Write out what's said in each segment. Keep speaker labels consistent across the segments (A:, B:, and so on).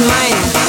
A: mine.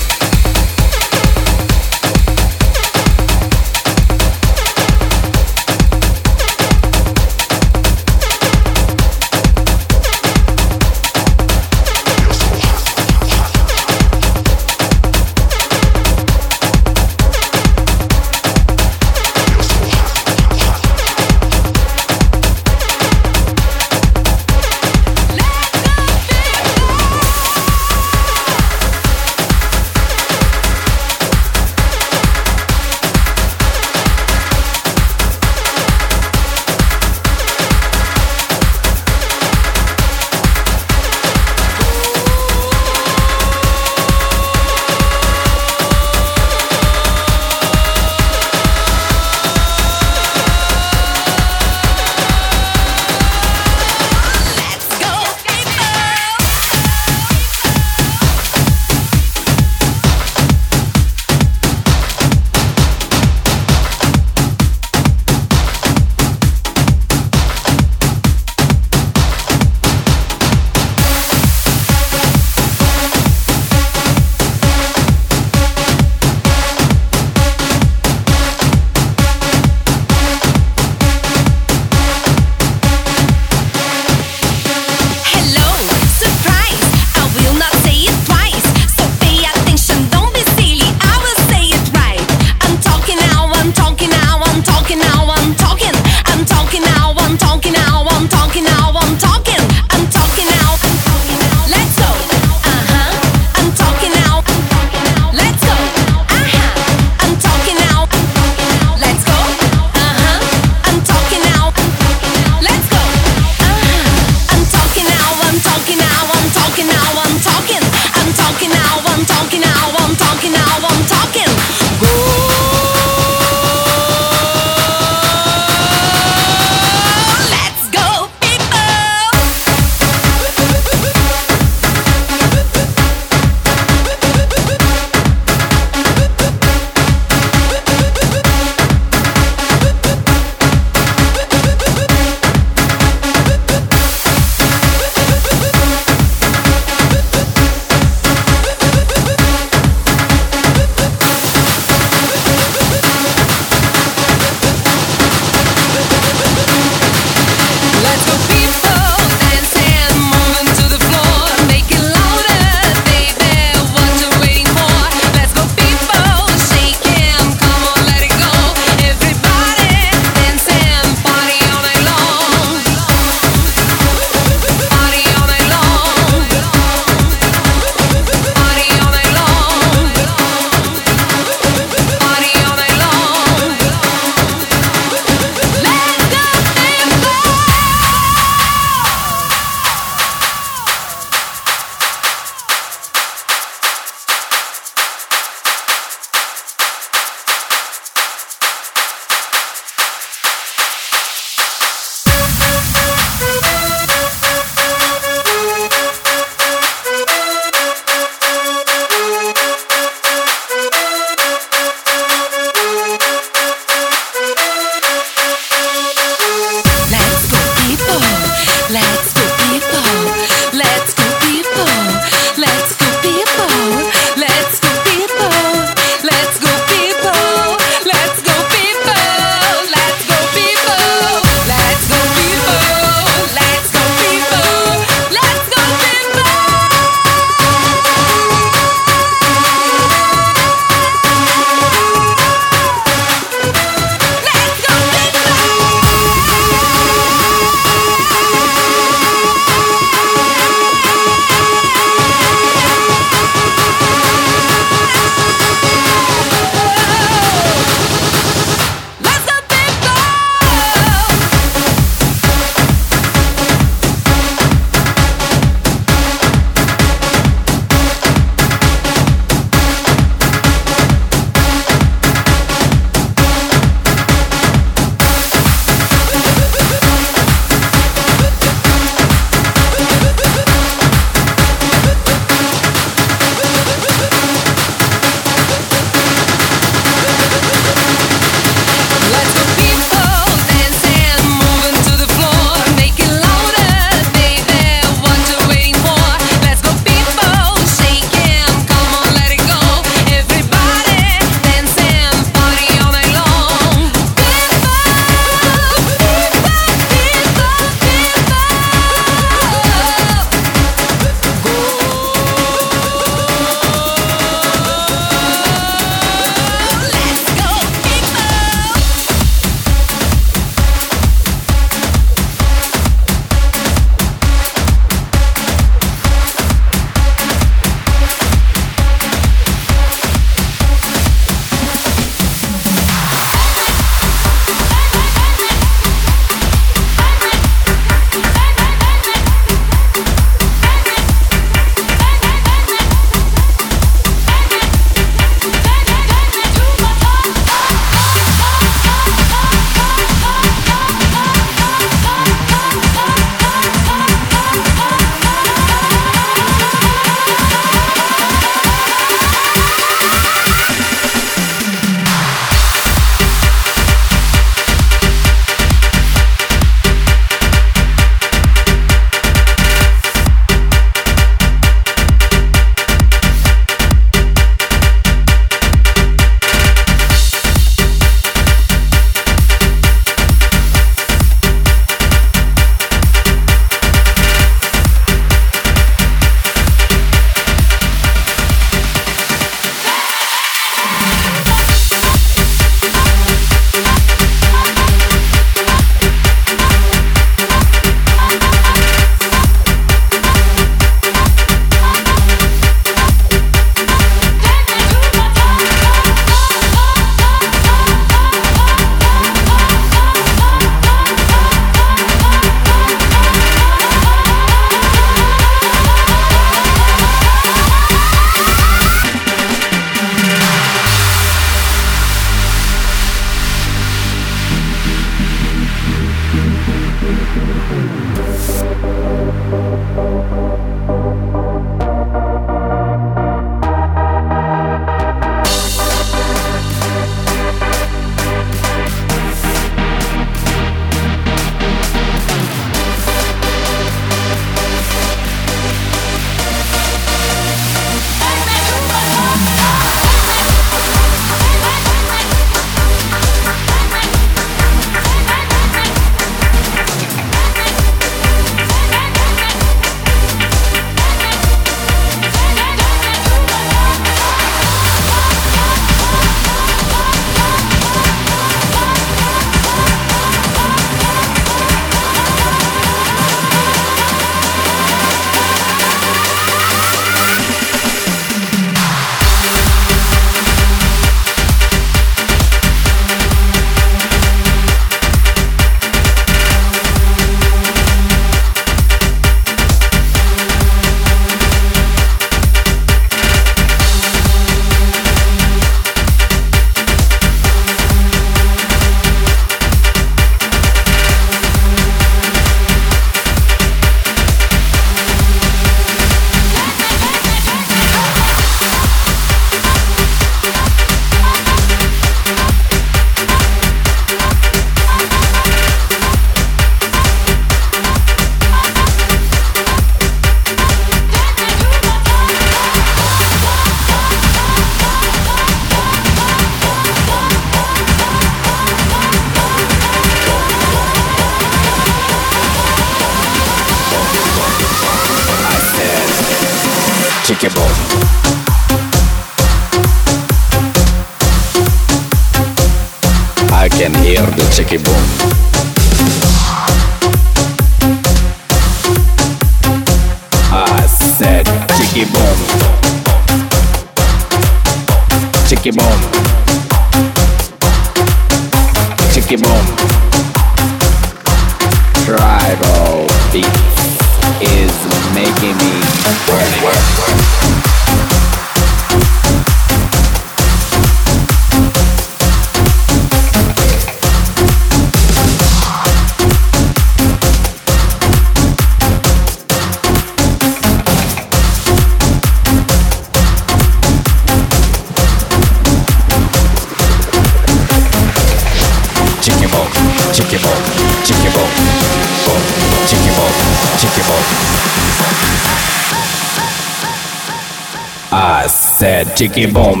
B: Chicky boom.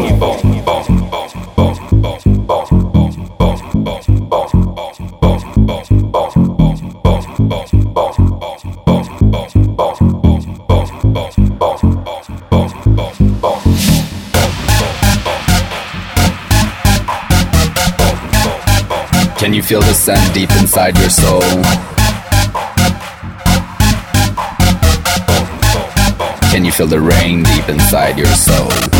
B: Can you feel the scent deep inside your soul? Can you feel the rain deep inside your soul?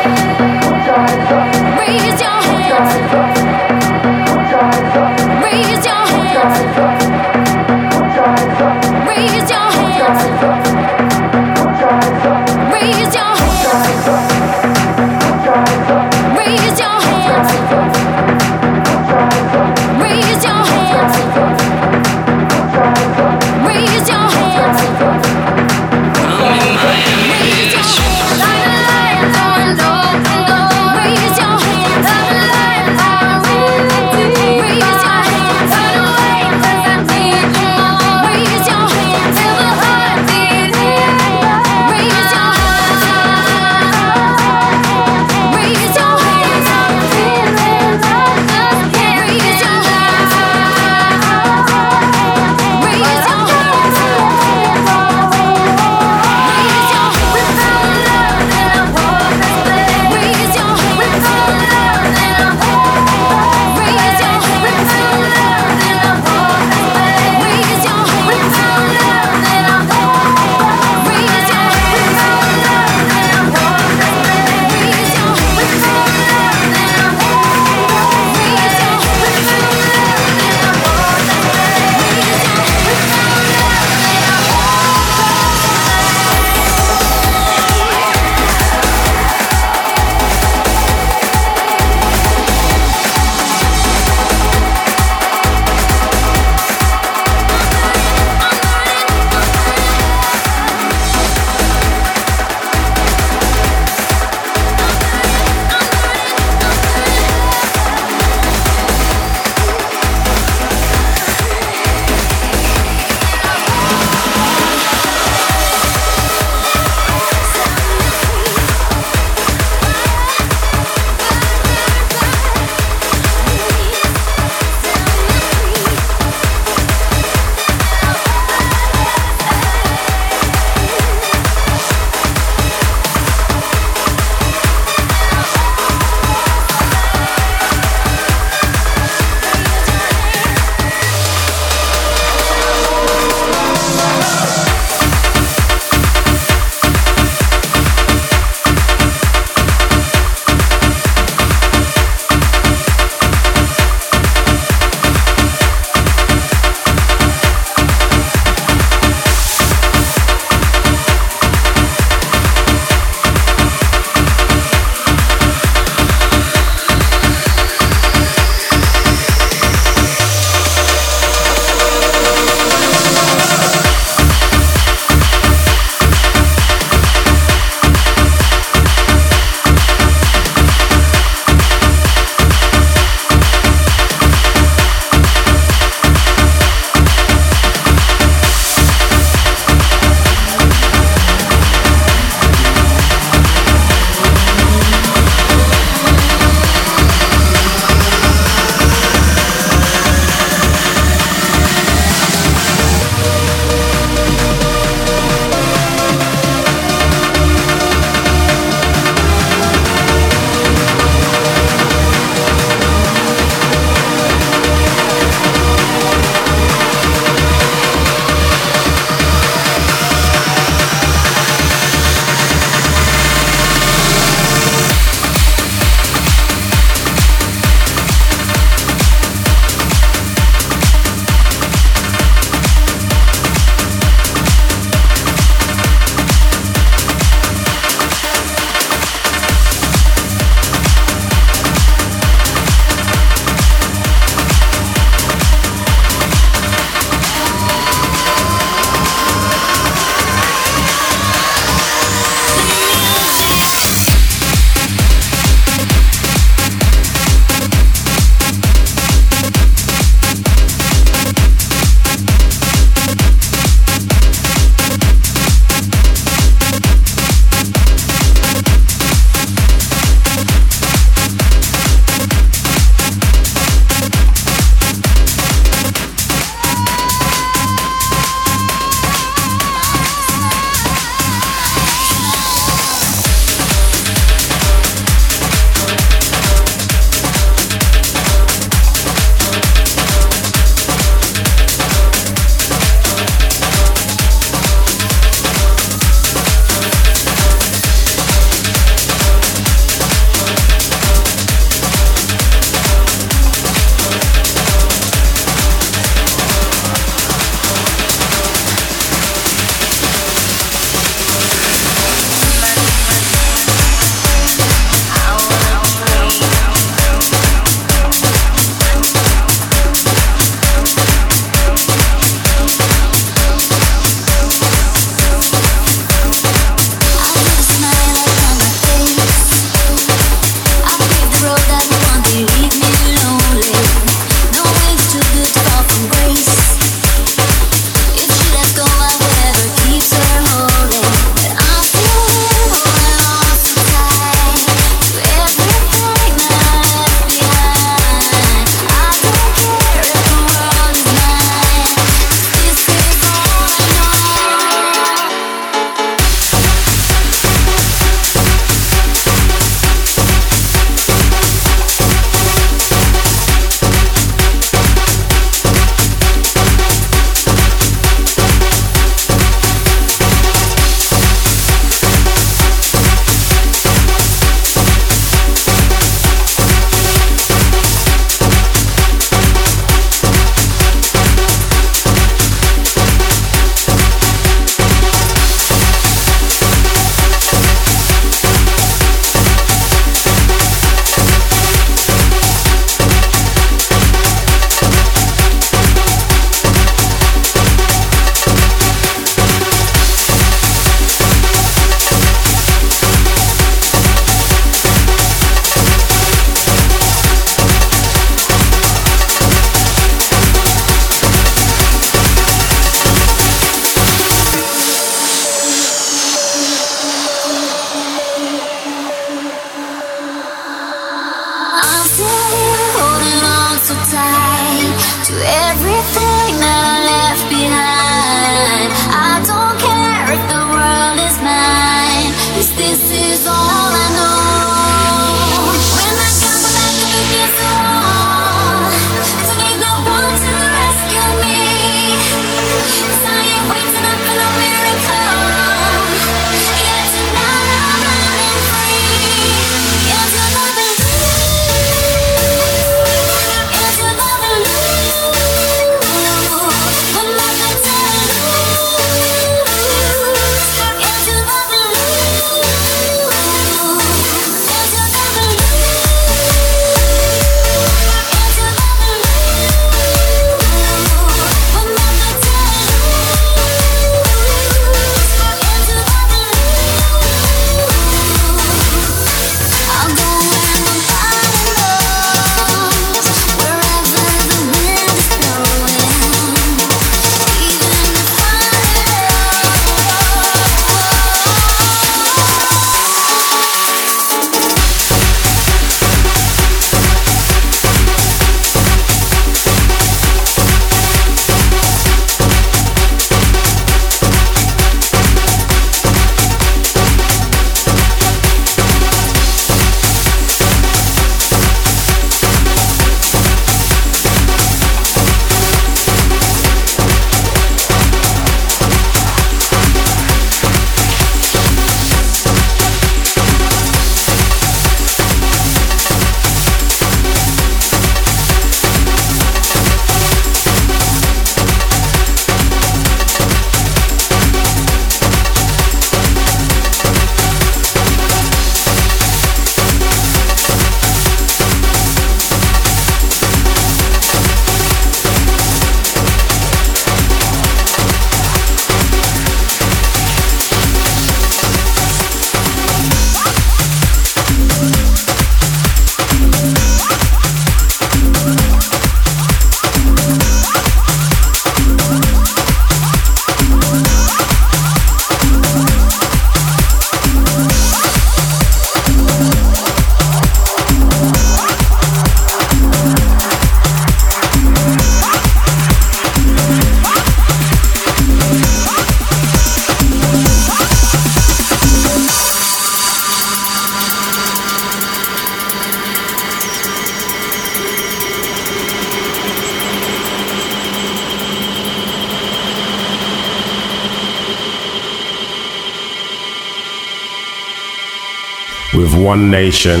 C: One Nation,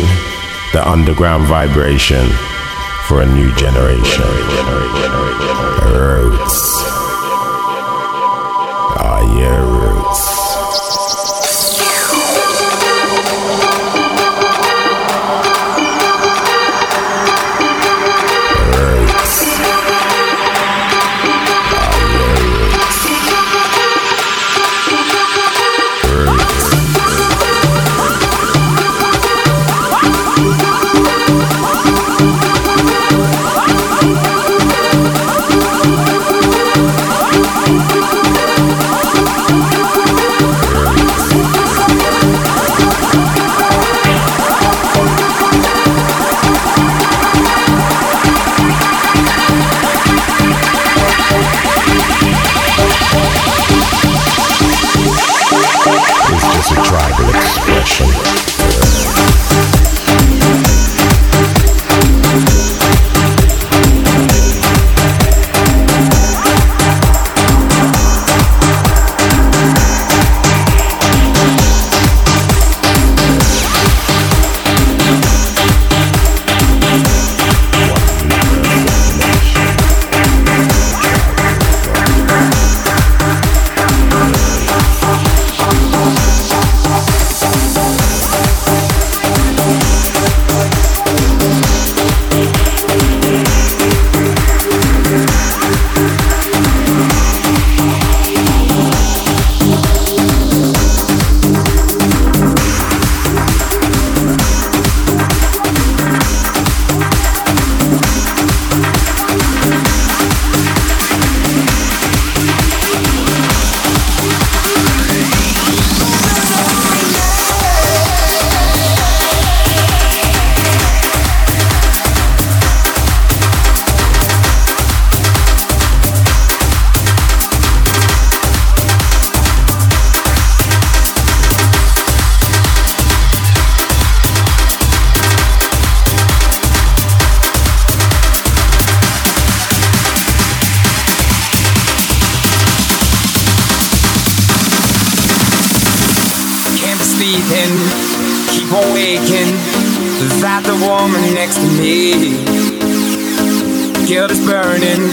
C: the underground vibration for a new generation. Roots.
D: keep on waking. Is that the woman next to me? Guilt is burning,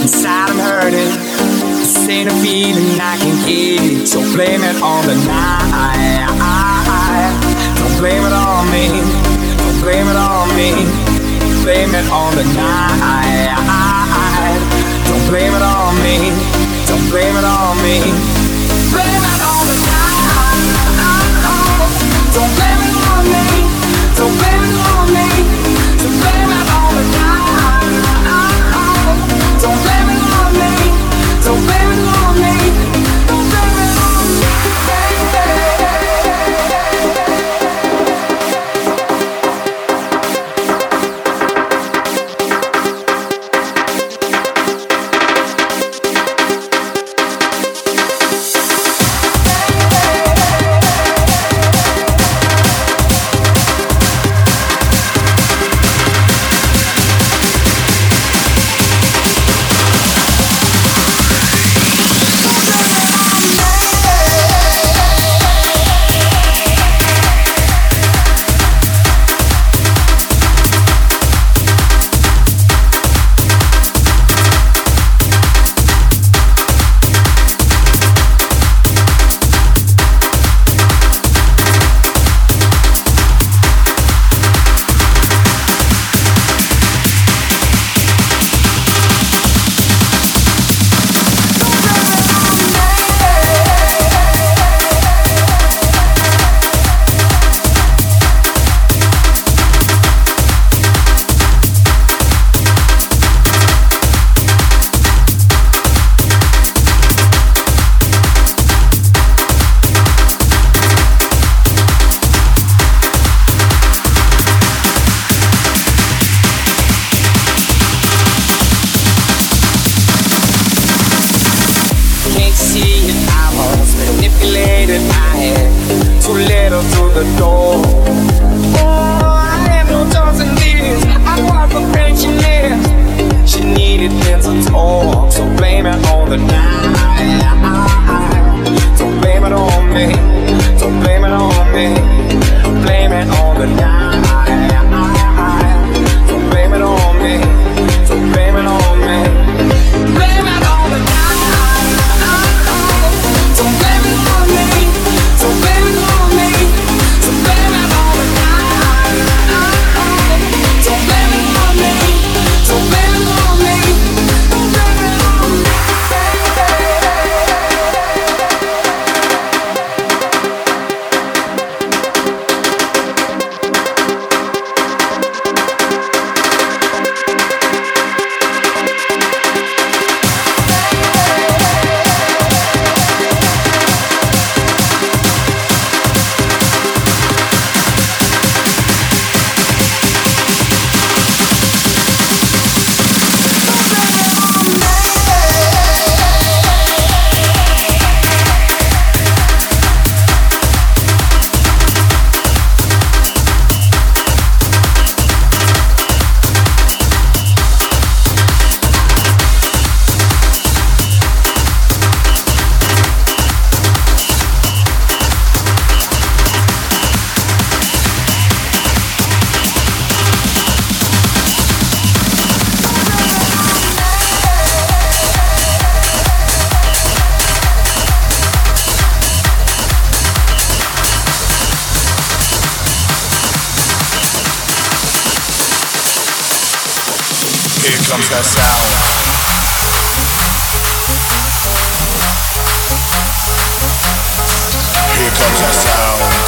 D: inside I'm hurting. This ain't a feeling I can get, so blame it on the night. Don't blame it on me, don't blame it on me. Blame it on the night. Don't blame it on me, don't blame it on me.
E: comes that sound. Here comes that sound.